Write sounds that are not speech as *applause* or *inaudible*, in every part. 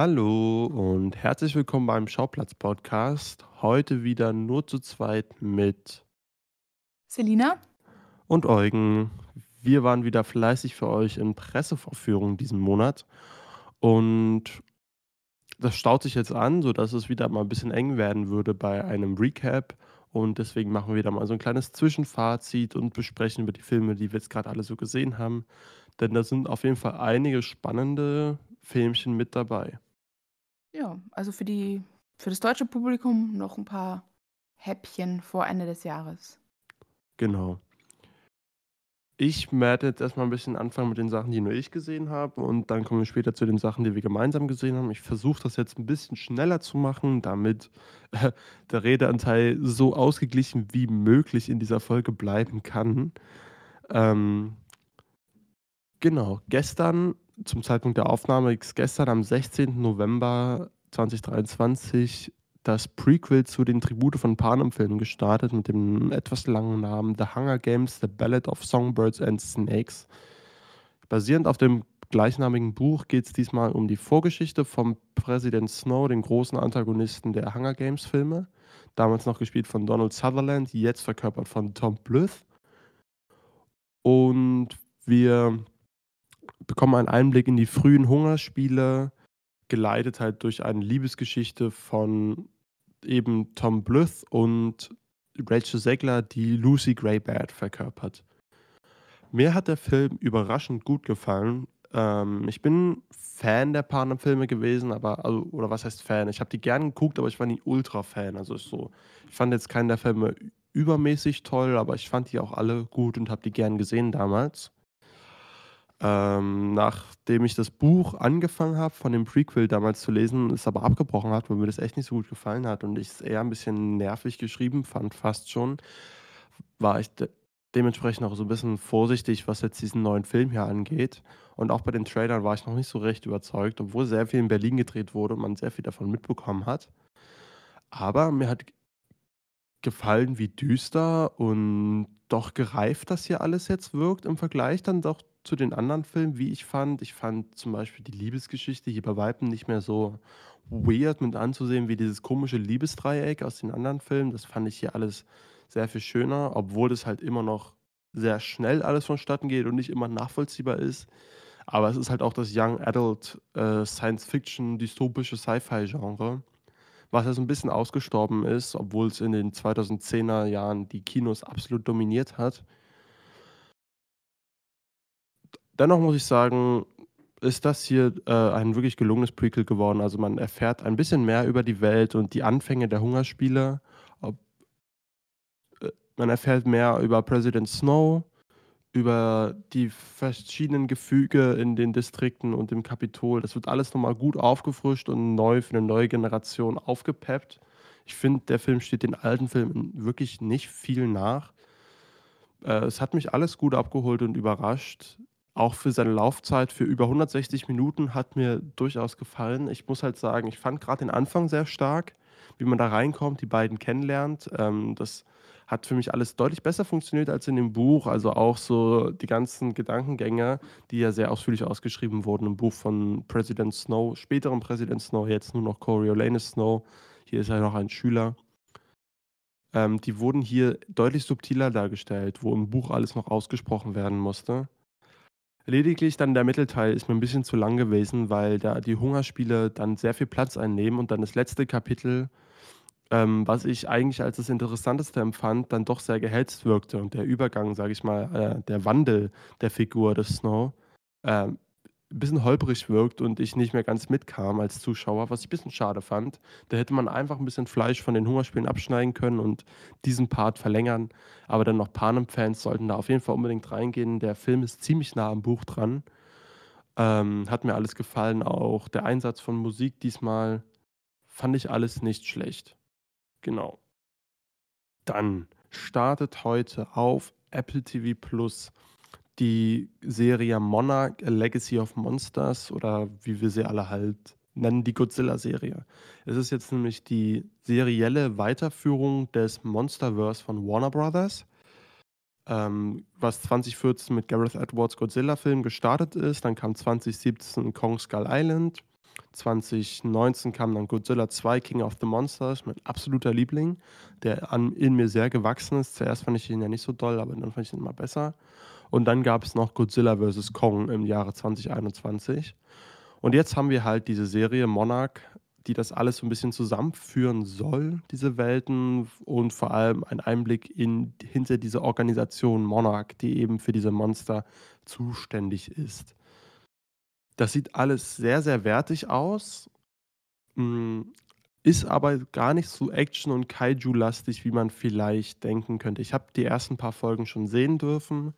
Hallo und herzlich willkommen beim Schauplatz-Podcast. Heute wieder nur zu zweit mit Selina? und Eugen. Wir waren wieder fleißig für euch in Pressevorführungen diesen Monat und das staut sich jetzt an, sodass es wieder mal ein bisschen eng werden würde bei einem Recap. Und deswegen machen wir wieder mal so ein kleines Zwischenfazit und besprechen über die Filme, die wir jetzt gerade alle so gesehen haben. Denn da sind auf jeden Fall einige spannende Filmchen mit dabei. Ja, also für die für das deutsche Publikum noch ein paar Häppchen vor Ende des Jahres. Genau. Ich werde jetzt erstmal ein bisschen anfangen mit den Sachen, die nur ich gesehen habe und dann kommen wir später zu den Sachen, die wir gemeinsam gesehen haben. Ich versuche das jetzt ein bisschen schneller zu machen, damit äh, der Redeanteil so ausgeglichen wie möglich in dieser Folge bleiben kann. Ähm, genau, gestern, zum Zeitpunkt der Aufnahme, ist gestern am 16. November 2023 das Prequel zu den Tribute von Panem-Filmen gestartet mit dem etwas langen Namen The Hunger Games, The Ballad of Songbirds and Snakes. Basierend auf dem gleichnamigen Buch geht es diesmal um die Vorgeschichte vom Präsident Snow, den großen Antagonisten der Hunger Games-Filme. Damals noch gespielt von Donald Sutherland, jetzt verkörpert von Tom Blyth. Und wir bekommen einen Einblick in die frühen Hungerspiele, geleitet halt durch eine Liebesgeschichte von eben Tom Blyth und Rachel Zegler, die Lucy Greybeard verkörpert. Mir hat der Film überraschend gut gefallen. Ähm, ich bin Fan der Panem-Filme gewesen, aber, also, oder was heißt Fan? Ich habe die gern geguckt, aber ich war nie Ultra-Fan. Also so, ich fand jetzt keinen der Filme übermäßig toll, aber ich fand die auch alle gut und habe die gern gesehen damals. Ähm, nachdem ich das Buch angefangen habe, von dem Prequel damals zu lesen, es aber abgebrochen hat, weil mir das echt nicht so gut gefallen hat und ich es eher ein bisschen nervig geschrieben fand, fast schon, war ich de dementsprechend auch so ein bisschen vorsichtig, was jetzt diesen neuen Film hier angeht. Und auch bei den Trailern war ich noch nicht so recht überzeugt, obwohl sehr viel in Berlin gedreht wurde und man sehr viel davon mitbekommen hat. Aber mir hat gefallen, wie düster und doch gereift das hier alles jetzt wirkt im Vergleich dann doch zu den anderen Filmen, wie ich fand. Ich fand zum Beispiel die Liebesgeschichte hier bei Weitem nicht mehr so weird mit anzusehen wie dieses komische Liebesdreieck aus den anderen Filmen. Das fand ich hier alles sehr viel schöner, obwohl das halt immer noch sehr schnell alles vonstatten geht und nicht immer nachvollziehbar ist. Aber es ist halt auch das Young Adult äh, Science Fiction dystopische Sci-Fi Genre, was ja so ein bisschen ausgestorben ist, obwohl es in den 2010er Jahren die Kinos absolut dominiert hat. Dennoch muss ich sagen, ist das hier äh, ein wirklich gelungenes Prequel geworden. Also man erfährt ein bisschen mehr über die Welt und die Anfänge der Hungerspiele. Ob, äh, man erfährt mehr über President Snow, über die verschiedenen Gefüge in den Distrikten und im Kapitol. Das wird alles nochmal gut aufgefrischt und neu für eine neue Generation aufgepeppt. Ich finde, der Film steht den alten Filmen wirklich nicht viel nach. Äh, es hat mich alles gut abgeholt und überrascht auch für seine Laufzeit für über 160 Minuten hat mir durchaus gefallen. Ich muss halt sagen, ich fand gerade den Anfang sehr stark, wie man da reinkommt, die beiden kennenlernt. Ähm, das hat für mich alles deutlich besser funktioniert als in dem Buch. Also auch so die ganzen Gedankengänge, die ja sehr ausführlich ausgeschrieben wurden im Buch von President Snow, späteren President Snow, jetzt nur noch Coriolanus Snow. Hier ist er noch ein Schüler. Ähm, die wurden hier deutlich subtiler dargestellt, wo im Buch alles noch ausgesprochen werden musste. Lediglich dann der Mittelteil ist mir ein bisschen zu lang gewesen, weil da die Hungerspiele dann sehr viel Platz einnehmen und dann das letzte Kapitel, ähm, was ich eigentlich als das Interessanteste empfand, dann doch sehr gehetzt wirkte. Und der Übergang, sage ich mal, äh, der Wandel der Figur des Snow, ähm, ein bisschen holprig wirkt und ich nicht mehr ganz mitkam als Zuschauer, was ich ein bisschen schade fand. Da hätte man einfach ein bisschen Fleisch von den Hungerspielen abschneiden können und diesen Part verlängern. Aber dann noch Panem-Fans sollten da auf jeden Fall unbedingt reingehen. Der Film ist ziemlich nah am Buch dran. Ähm, hat mir alles gefallen. Auch der Einsatz von Musik diesmal fand ich alles nicht schlecht. Genau. Dann startet heute auf Apple TV Plus die Serie Monarch, A Legacy of Monsters oder wie wir sie alle halt nennen, die Godzilla-Serie. Es ist jetzt nämlich die serielle Weiterführung des Monsterverse von Warner Brothers, ähm, was 2014 mit Gareth Edwards Godzilla-Film gestartet ist. Dann kam 2017 Kong Skull Island 2019 kam dann Godzilla 2 King of the Monsters, mein absoluter Liebling, der an, in mir sehr gewachsen ist. Zuerst fand ich ihn ja nicht so doll, aber dann fand ich ihn immer besser. Und dann gab es noch Godzilla vs. Kong im Jahre 2021. Und jetzt haben wir halt diese Serie Monarch, die das alles so ein bisschen zusammenführen soll, diese Welten und vor allem einen Einblick in, hinter diese Organisation Monarch, die eben für diese Monster zuständig ist. Das sieht alles sehr, sehr wertig aus, mm, ist aber gar nicht so Action- und Kaiju-lastig, wie man vielleicht denken könnte. Ich habe die ersten paar Folgen schon sehen dürfen,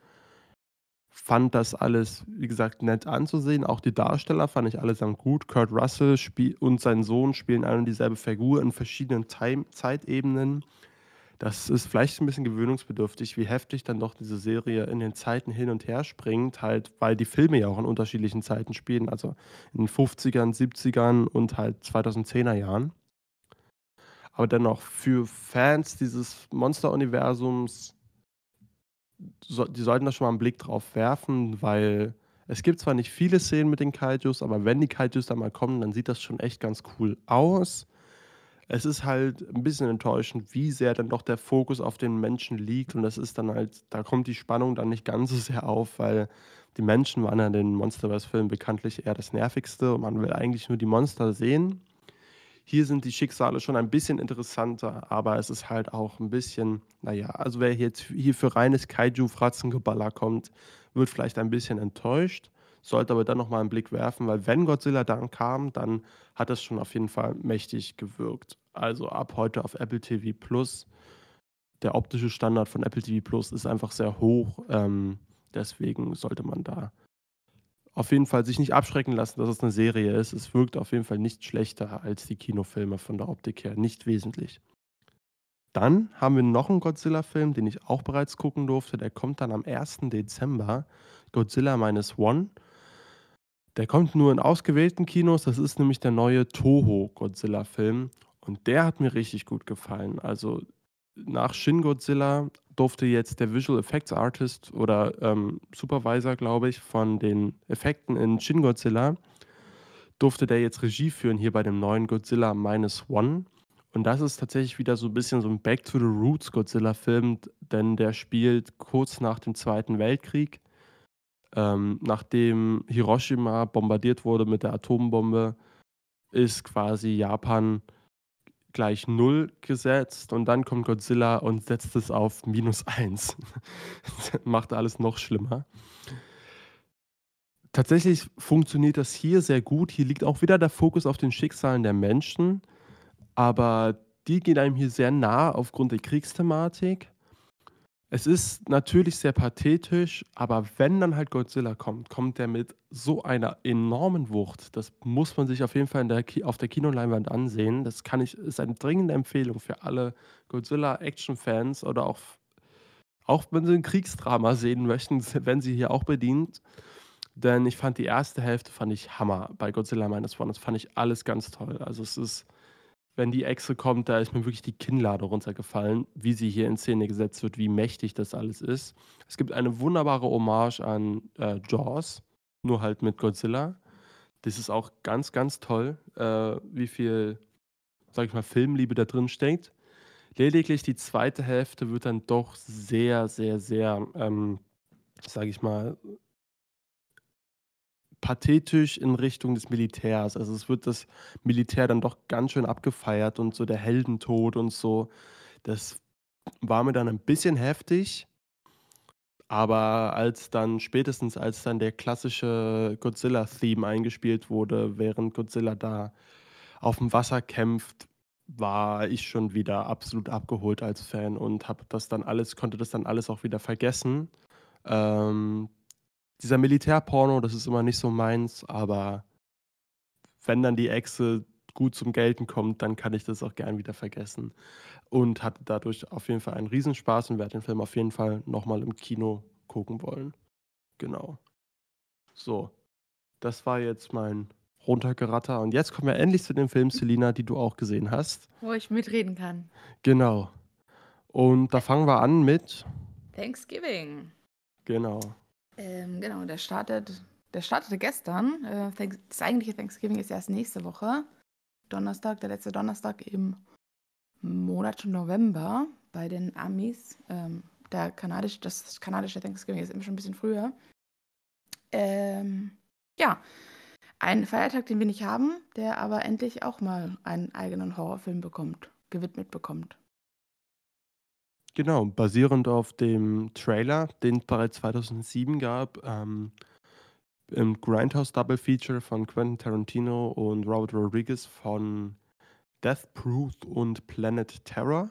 fand das alles, wie gesagt, nett anzusehen. Auch die Darsteller fand ich allesamt gut. Kurt Russell und sein Sohn spielen eine und dieselbe Figur in verschiedenen Time Zeitebenen. Das ist vielleicht ein bisschen gewöhnungsbedürftig, wie heftig dann doch diese Serie in den Zeiten hin und her springt, halt, weil die Filme ja auch in unterschiedlichen Zeiten spielen, also in den 50ern, 70ern und halt 2010er Jahren. Aber dennoch, für Fans dieses Monster-Universums, so, die sollten da schon mal einen Blick drauf werfen, weil es gibt zwar nicht viele Szenen mit den Kaijus, aber wenn die Kaijus da mal kommen, dann sieht das schon echt ganz cool aus es ist halt ein bisschen enttäuschend, wie sehr dann doch der Fokus auf den Menschen liegt. Und das ist dann halt, da kommt die Spannung dann nicht ganz so sehr auf, weil die Menschen waren ja in den Monsterverse-Filmen bekanntlich eher das Nervigste und man will eigentlich nur die Monster sehen. Hier sind die Schicksale schon ein bisschen interessanter, aber es ist halt auch ein bisschen, naja, also wer jetzt hier für reines Kaiju-Fratzengeballer kommt, wird vielleicht ein bisschen enttäuscht sollte aber dann nochmal einen Blick werfen, weil wenn Godzilla dann kam, dann hat es schon auf jeden Fall mächtig gewirkt also ab heute auf Apple TV Plus. Der optische Standard von Apple TV Plus ist einfach sehr hoch. Ähm, deswegen sollte man da auf jeden Fall sich nicht abschrecken lassen, dass es eine Serie ist. Es wirkt auf jeden Fall nicht schlechter als die Kinofilme von der Optik her, nicht wesentlich. Dann haben wir noch einen Godzilla-Film, den ich auch bereits gucken durfte. Der kommt dann am 1. Dezember. Godzilla Minus One. Der kommt nur in ausgewählten Kinos. Das ist nämlich der neue Toho-Godzilla-Film. Und der hat mir richtig gut gefallen. Also nach Shin Godzilla durfte jetzt der Visual Effects Artist oder ähm, Supervisor, glaube ich, von den Effekten in Shin Godzilla, durfte der jetzt Regie führen hier bei dem neuen Godzilla Minus One. Und das ist tatsächlich wieder so ein bisschen so ein Back to the Roots Godzilla-Film, denn der spielt kurz nach dem Zweiten Weltkrieg. Ähm, nachdem Hiroshima bombardiert wurde mit der Atombombe, ist quasi Japan gleich 0 gesetzt und dann kommt Godzilla und setzt es auf minus 1. *laughs* Macht alles noch schlimmer. Tatsächlich funktioniert das hier sehr gut. Hier liegt auch wieder der Fokus auf den Schicksalen der Menschen, aber die gehen einem hier sehr nah aufgrund der Kriegsthematik. Es ist natürlich sehr pathetisch, aber wenn dann halt Godzilla kommt, kommt der mit so einer enormen Wucht. Das muss man sich auf jeden Fall der auf der Kinoleinwand ansehen. Das kann ich, ist eine dringende Empfehlung für alle Godzilla-Action-Fans oder auch, auch wenn sie ein Kriegsdrama sehen möchten, *laughs* wenn sie hier auch bedient. Denn ich fand die erste Hälfte fand ich Hammer bei Godzilla Minus One. Das fand ich alles ganz toll. Also es ist wenn die Echse kommt, da ist mir wirklich die Kinnlade runtergefallen, wie sie hier in Szene gesetzt wird, wie mächtig das alles ist. Es gibt eine wunderbare Hommage an äh, Jaws, nur halt mit Godzilla. Das ist auch ganz, ganz toll, äh, wie viel, sag ich mal, Filmliebe da drin steckt. Lediglich die zweite Hälfte wird dann doch sehr, sehr, sehr, ähm, sag ich mal, pathetisch in Richtung des Militärs. Also es wird das Militär dann doch ganz schön abgefeiert und so der Heldentod und so. Das war mir dann ein bisschen heftig. Aber als dann spätestens, als dann der klassische Godzilla-Theme eingespielt wurde, während Godzilla da auf dem Wasser kämpft, war ich schon wieder absolut abgeholt als Fan und habe das dann alles, konnte das dann alles auch wieder vergessen. Ähm, dieser Militärporno, das ist immer nicht so meins, aber wenn dann die Echse gut zum Gelten kommt, dann kann ich das auch gern wieder vergessen. Und hatte dadurch auf jeden Fall einen Riesenspaß und werde den Film auf jeden Fall nochmal im Kino gucken wollen. Genau. So, das war jetzt mein runtergeratter. Und jetzt kommen wir endlich zu den Filmen, Selina, die du auch gesehen hast. Wo ich mitreden kann. Genau. Und da fangen wir an mit Thanksgiving. Genau. Ähm, genau, der startet der startete gestern. Äh, das eigentliche Thanksgiving ist erst nächste Woche. Donnerstag, der letzte Donnerstag im Monat November bei den Amis. Ähm, der kanadisch, das kanadische Thanksgiving ist immer schon ein bisschen früher. Ähm, ja, ein Feiertag, den wir nicht haben, der aber endlich auch mal einen eigenen Horrorfilm bekommt, gewidmet bekommt. Genau, basierend auf dem Trailer, den es bereits 2007 gab, ähm, im Grindhouse Double Feature von Quentin Tarantino und Robert Rodriguez von Death Proof und Planet Terror.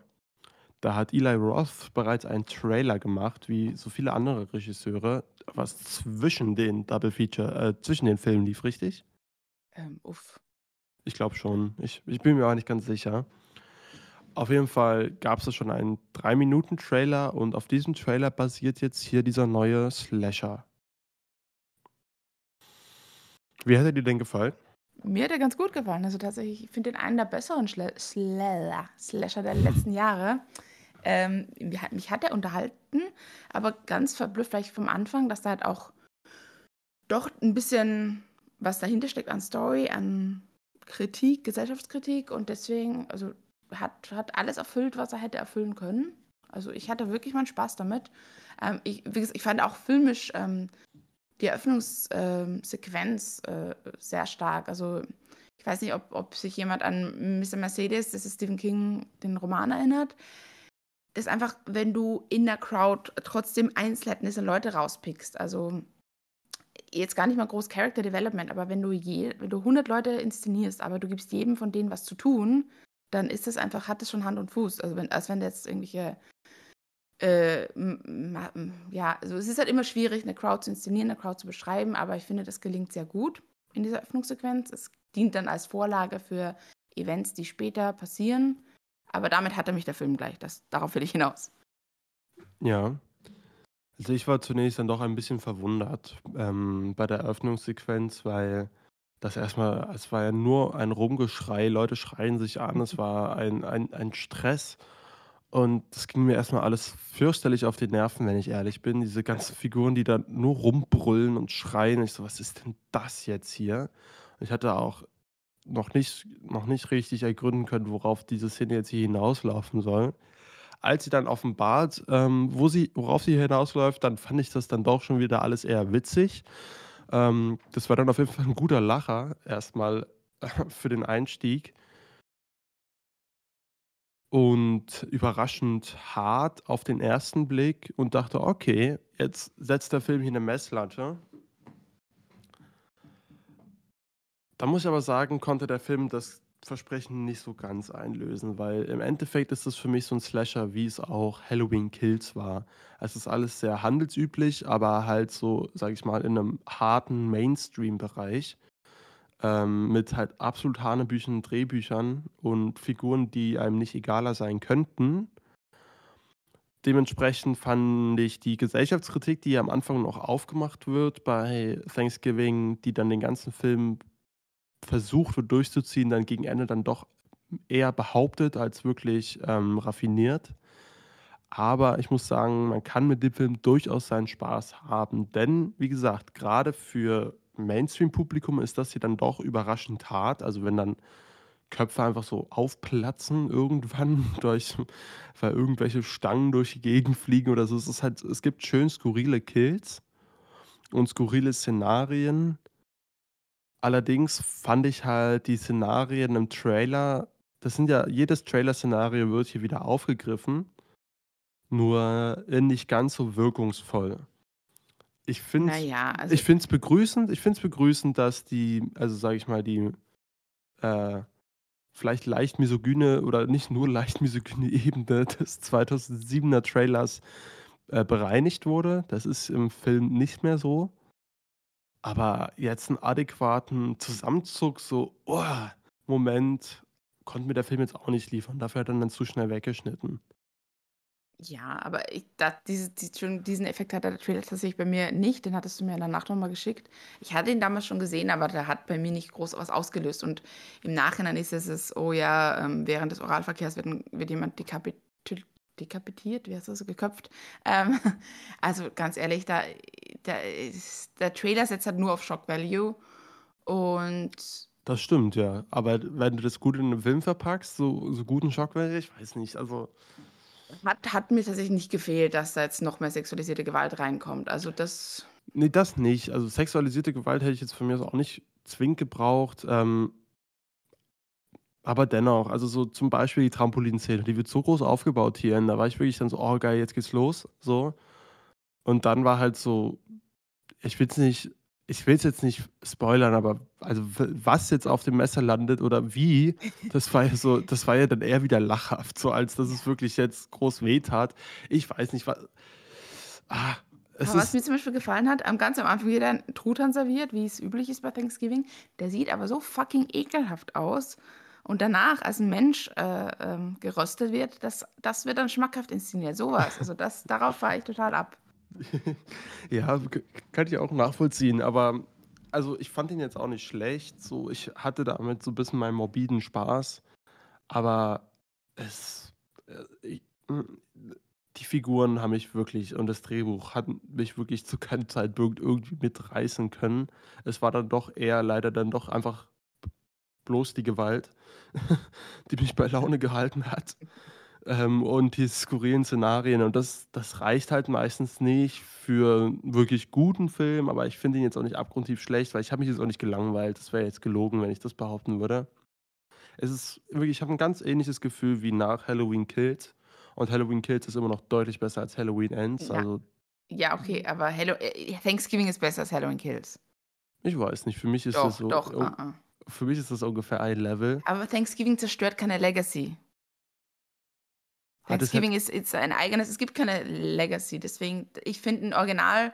Da hat Eli Roth bereits einen Trailer gemacht, wie so viele andere Regisseure, was zwischen den Double Feature, äh, zwischen den Filmen lief, richtig? Ähm, uff. Ich glaube schon. Ich, ich bin mir auch nicht ganz sicher. Auf jeden Fall gab es schon einen 3-Minuten-Trailer und auf diesem Trailer basiert jetzt hier dieser neue Slasher. Wie hat er dir denn gefallen? Mir hat er ganz gut gefallen. Also tatsächlich, ich finde den einen der besseren Schle Slasher der letzten Jahre. Ähm, mich hat er unterhalten, aber ganz verblüfft vielleicht vom Anfang, dass da halt auch doch ein bisschen was dahinter steckt an Story, an Kritik, Gesellschaftskritik und deswegen, also hat, hat alles erfüllt, was er hätte erfüllen können. Also ich hatte wirklich meinen Spaß damit. Ähm, ich, wie gesagt, ich fand auch filmisch ähm, die Eröffnungssequenz äh, sehr stark. Also ich weiß nicht, ob, ob sich jemand an Mr. Mercedes, das ist Stephen King, den Roman erinnert. Das ist einfach, wenn du in der Crowd trotzdem einzelne Leute rauspickst. Also jetzt gar nicht mal groß Character Development, aber wenn du je, wenn du 100 Leute inszenierst, aber du gibst jedem von denen was zu tun, dann ist das einfach, hat das schon Hand und Fuß. Also wenn, als wenn jetzt irgendwelche äh, ja, also es ist halt immer schwierig, eine Crowd zu inszenieren, eine Crowd zu beschreiben, aber ich finde, das gelingt sehr gut in dieser Öffnungssequenz. Es dient dann als Vorlage für Events, die später passieren. Aber damit hatte mich der Film gleich. Das, darauf will ich hinaus. Ja. Also ich war zunächst dann doch ein bisschen verwundert ähm, bei der Eröffnungssequenz, weil das erstmal, es war ja nur ein Rumgeschrei, Leute schreien sich an, es war ein, ein, ein Stress. Und das ging mir erstmal alles fürchterlich auf die Nerven, wenn ich ehrlich bin. Diese ganzen Figuren, die da nur rumbrüllen und schreien. Ich so, was ist denn das jetzt hier? Ich hatte auch noch nicht, noch nicht richtig ergründen können, worauf diese Szene jetzt hier hinauslaufen soll. Als sie dann offenbart, ähm, wo sie, worauf sie hinausläuft, dann fand ich das dann doch schon wieder alles eher witzig. Ähm, das war dann auf jeden Fall ein guter Lacher, erstmal *laughs* für den Einstieg und überraschend hart auf den ersten Blick und dachte, okay, jetzt setzt der Film hier eine Messlatte. Da muss ich aber sagen, konnte der Film das Versprechen nicht so ganz einlösen, weil im Endeffekt ist es für mich so ein Slasher, wie es auch Halloween Kills war. Es ist alles sehr handelsüblich, aber halt so, sag ich mal, in einem harten Mainstream-Bereich ähm, mit halt absolut Hanebüchen Drehbüchern und Figuren, die einem nicht egaler sein könnten. Dementsprechend fand ich die Gesellschaftskritik, die am Anfang noch aufgemacht wird bei Thanksgiving, die dann den ganzen Film versucht wird durchzuziehen, dann gegen Ende dann doch eher behauptet als wirklich ähm, raffiniert. Aber ich muss sagen, man kann mit dem Film durchaus seinen Spaß haben. Denn, wie gesagt, gerade für Mainstream-Publikum ist das hier dann doch überraschend hart. Also wenn dann Köpfe einfach so aufplatzen irgendwann *laughs* durch, weil irgendwelche Stangen durch die Gegend fliegen oder so. Es ist halt, es gibt schön skurrile Kills und skurrile Szenarien. Allerdings fand ich halt die Szenarien im Trailer, das sind ja, jedes Trailer-Szenario wird hier wieder aufgegriffen, nur nicht ganz so wirkungsvoll ich finde es naja, also ich find's begrüßend, ich finde es begrüßend, dass die, also sage ich mal, die äh, vielleicht leicht misogyne oder nicht nur leicht misogyne *laughs* Ebene des 2007er Trailers äh, bereinigt wurde. Das ist im Film nicht mehr so. Aber jetzt einen adäquaten Zusammenzug, so, oh, Moment, konnte mir der Film jetzt auch nicht liefern. Dafür hat er dann zu schnell weggeschnitten. Ja, aber ich, da, diese, die, diesen Effekt hat der Trailer tatsächlich bei mir nicht. Den hattest du mir danach nochmal geschickt. Ich hatte ihn damals schon gesehen, aber der hat bei mir nicht groß was ausgelöst. Und im Nachhinein ist es, es oh ja, ähm, während des Oralverkehrs wird, wird jemand dekapitiert, wie heißt das, geköpft. Ähm, *laughs* also ganz ehrlich, da, da ist, der Trailer setzt halt nur auf Shock Value und Das stimmt, ja. Aber wenn du das gut in 'nem Film verpackst, so so guten Schock Value, ich weiß nicht, also hat, hat mir tatsächlich nicht gefehlt, dass da jetzt noch mehr sexualisierte Gewalt reinkommt. Also das, Ne, das nicht. Also, sexualisierte Gewalt hätte ich jetzt von mir aus auch nicht zwingend gebraucht, ähm aber dennoch, also so zum Beispiel die Trampolinszene, die wird so groß aufgebaut hier und da war ich wirklich dann so: „Oh geil, jetzt geht's los“, so. Und dann war halt so ich will's nicht ich will's jetzt nicht spoilern, aber also was jetzt auf dem Messer landet oder wie, das war ja so das war ja dann eher wieder lachhaft, so als dass es wirklich jetzt groß wehtat. Ich weiß nicht, ah, es aber was mir zum Beispiel gefallen hat, am ganz am Anfang wird ein Truthahn serviert, wie es üblich ist bei Thanksgiving. Der sieht aber so fucking ekelhaft aus. Und danach, als ein Mensch äh, ähm, geröstet wird, das, das wird dann schmackhaft inszeniert. Sowas. Also das, darauf fahre ich total ab. *laughs* Ja, kann ich auch nachvollziehen, aber also, ich fand ihn jetzt auch nicht schlecht, so. Ich hatte damit so 'n bisschen meinen morbiden Spaß, aber es äh, i hm, die Figuren haben mich wirklich und das Drehbuch hat mich wirklich zu keinem Zeitpunkt irgendwie mitreißen können. Es war dann doch eher leider dann doch einfach bloß die Gewalt, *laughs* die mich bei Laune gehalten hat. Ähm, und die skurrilen Szenarien und das das reicht halt meistens nicht für wirklich guten Film, aber ich finde ihn jetzt auch nicht abgrundtief schlecht, weil ich habe mich jetzt auch nicht gelangweilt. Das wäre jetzt gelogen, wenn ich das behaupten würde. Es ist wirklich ich habe 'n ganz ähnliches Gefühl wie nach Halloween Kills und Halloween Kills ist immer noch deutlich besser als Halloween Ends, Ja. also Ja, okay, aber Hallo äh, Thanksgiving ist besser als Halloween Kills. Ich weiß nicht, für mich ist das Doch, so doch, o a-a. für mich ist das ungefähr ein Level. Aber Thanksgiving zerstört keine Legacy. Thanksgiving ist ist ein eigenes es gibt keine Legacy, deswegen ich finde 'n Original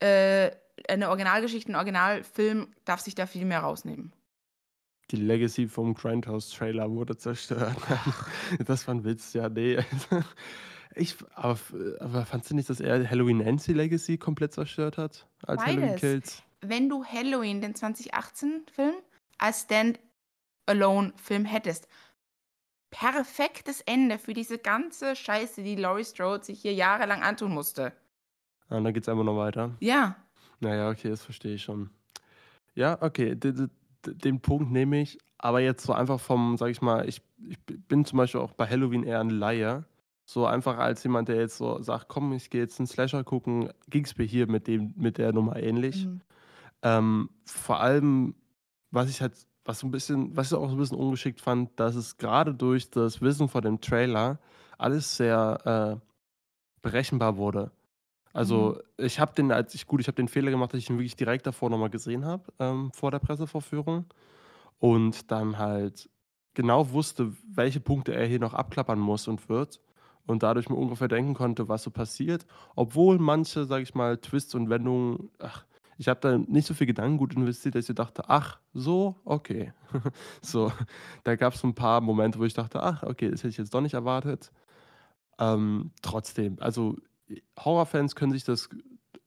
äh, eine Originalgeschichte, 'n Originalfilm darf sich da viel mehr rausnehmen. Die Legacy vom Grindhouse-Trailer wurde zerstört. *laughs* Das war 'n Witz, ja, ne. *laughs* Ich aber aber fandst du nicht, dass er Halloween die Legacy komplett zerstört hat als Halloween Beides. Kills? Wenn du Halloween, den 2018-Film, als Stand-alone-Film hättest perfektes Ende für diese ganze Scheiße, die Laurie Strode sich hier jahrelang antun musste. Ah, dann geht's einfach noch weiter? Ja. Na ja, okay, das verstehe ich schon. Ja, okay, d d d den Punkt nehme ich, aber jetzt so einfach vom sage ich mal, ich ich bin zum Beispiel auch bei Halloween eher 'n Laie. So einfach als jemand, der jetzt so sagt: „Komm, ich gehe jetzt 'n Slasher gucken“, ging's mir hier mit dem mit der Nummer ähnlich. Mhm. Ähm, vor allem, was ich halt was so 'n bisschen was ich auch so 'n bisschen ungeschickt fand, dass es grade durch das Wissen vor dem Trailer alles sehr, äh, berechenbar wurde. Mhm. Also, ich habe den als ich gut, ich habe den Fehler gemacht, dass ich ihn wirklich direkt davor noch mal gesehen habe, ähm, vor der Pressevorführung und dann halt genau wusste, welche Punkte er hier noch abklappern muss und wird und dadurch mir ungefähr denken konnte, was so passiert, obwohl manche, sage ich mal, Twists und Wendungen ach, ich habe da nicht so viel Gedankengut investiert, dass ich dachte: „Ach so, okay.“ *laughs* So, da gab's so 'n paar Momente, wo ich dachte: „Ach, okay, das hätte ich jetzt doch nicht erwartet.“ Ähm, trotzdem, also, Horrorfans können sich das,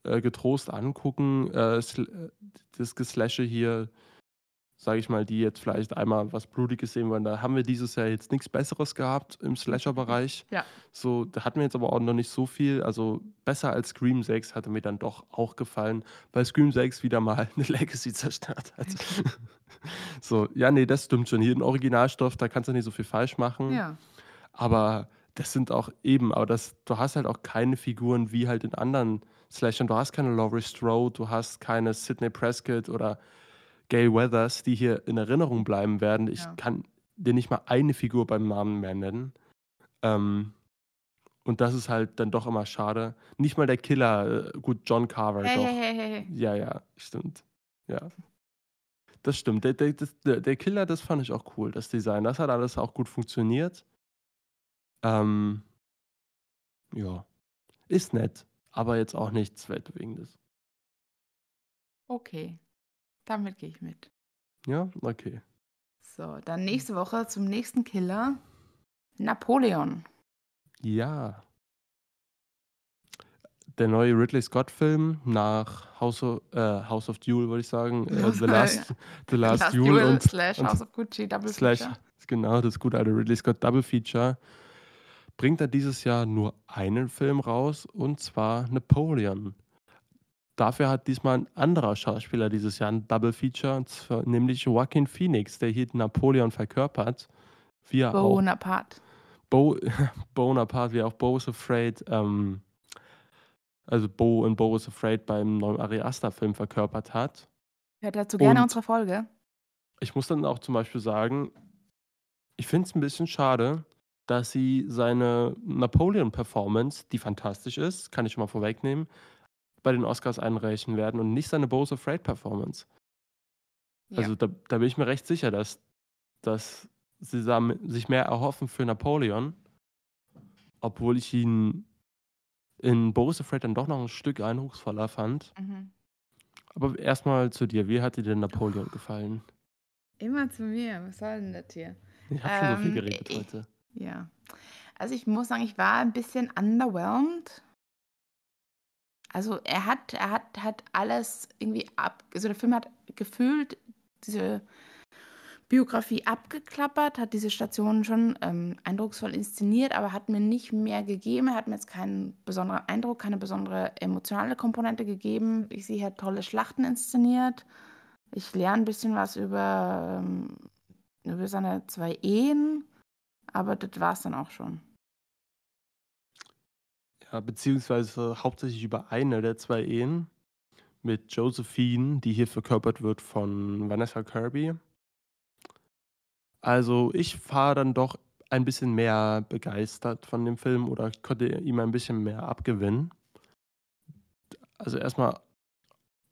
äh, getrost angucken, äh, äh, das Geslashe hier, sage ich mal, die jetzt vielleicht einmal was Blutiges sehen wollen. Da haben wir dieses Jahr jetzt nix Besseres gehabt im Slasher-Bereich. Ja. So, da hatten wir jetzt aber auch noch nicht so viel. Also, besser als Scream VI hatte mir dann doch auch gefallen, weil Scream VI wieder mal 'ne *laughs* Legacy zerstört hat. *laughs* So, ja, ne, das stimmt schon. Hier 'n Originalstoff, da kannst du nicht so viel falsch machen. Ja. Aber das sind auch eben aber das du hast halt auch keine Figuren wie halt in anderen Slashern. Du hast keine Laurie Strode, du hast keine Sidney Prescott oder Gale Weathers, die hier in Erinnerung bleiben werden. Ich Ja. kann dir nicht mal eine Figur beim Namen mehr nennen. Ähm, und das ist halt dann doch immer schade. Nicht mal der Killer, äh, gut, John Carver Hey, doch. hey, hey. Ja, ja, stimmt. Ja. Das stimmt. Der der der der Killer, das fand ich auch cool, das Design. Das hat alles auch gut funktioniert. Ähm ja, ist nett, aber jetzt auch nichts Weltbewegendes. Okay, damit gehe ich mit. Ja, okay. So, dann nächste Woche zum nächsten Killer. Napoleon. Ja. Der neue Ridley-Scott-Film nach House o äh, House of Duel, wollte ich sagen, äh, The Last *laughs* The Last Last Duel Duel und slash und House of Gucci Double slash Feature. genau, das gute alte Ridley Scott Double Feature. bringt er dieses Jahr nur einen Film raus und zwar Napoleon. Dafür hat diesmal ein anderer Schauspieler dieses Jahr ein Double Feature, nämlich Joaquin Phoenix, der hier Napoleon verkörpert. Wie er Bonaparte. Bo, *laughs* Bonaparte, wie auch Bo is Afraid, ähm, also Bo in Bo is Afraid beim neuen Ari Aster-Film verkörpert hat. Hört dazu gerne und unsere Folge. Ich muss dann auch zum Beispiel sagen, ich finde es ein bisschen schade, dass sie seine Napoleon-Performance, die fantastisch ist, kann ich schon mal vorwegnehmen, bei den Oscars einreichen werden und nicht seine Bose Afraid Performance. Ja. Also da, da, bin ich mir recht sicher, dass, dass sie sich mehr erhoffen für Napoleon, obwohl ich ihn in Boris Afraid dann doch noch ein Stück eindrucksvoller fand. Mhm. Aber erstmal zu dir. Wie hat dir denn Napoleon gefallen? Immer zu mir. Was soll denn das hier? Ich habe ähm, schon so viel ähm, geredet ich, heute. Ja. Also ich muss sagen, ich war ein bisschen underwhelmed also er hat, er hat, hat alles irgendwie ab, also der Film hat gefühlt diese Biografie abgeklappert, hat diese Stationen schon ähm, eindrucksvoll inszeniert, aber hat mir nicht mehr gegeben. Er hat mir jetzt keinen besonderen Eindruck, keine besondere emotionale Komponente gegeben. Ich sehe, er hat tolle Schlachten inszeniert. Ich lerne ein bisschen was über, ähm, über seine zwei Ehen, aber das war es dann auch schon. Ja, beziehungsweise hauptsächlich über eine der zwei Ehen mit Josephine, die hier verkörpert wird von Vanessa Kirby. Also ich war dann doch ein bisschen mehr begeistert von dem Film oder konnte ihm ein bisschen mehr abgewinnen. Also erstmal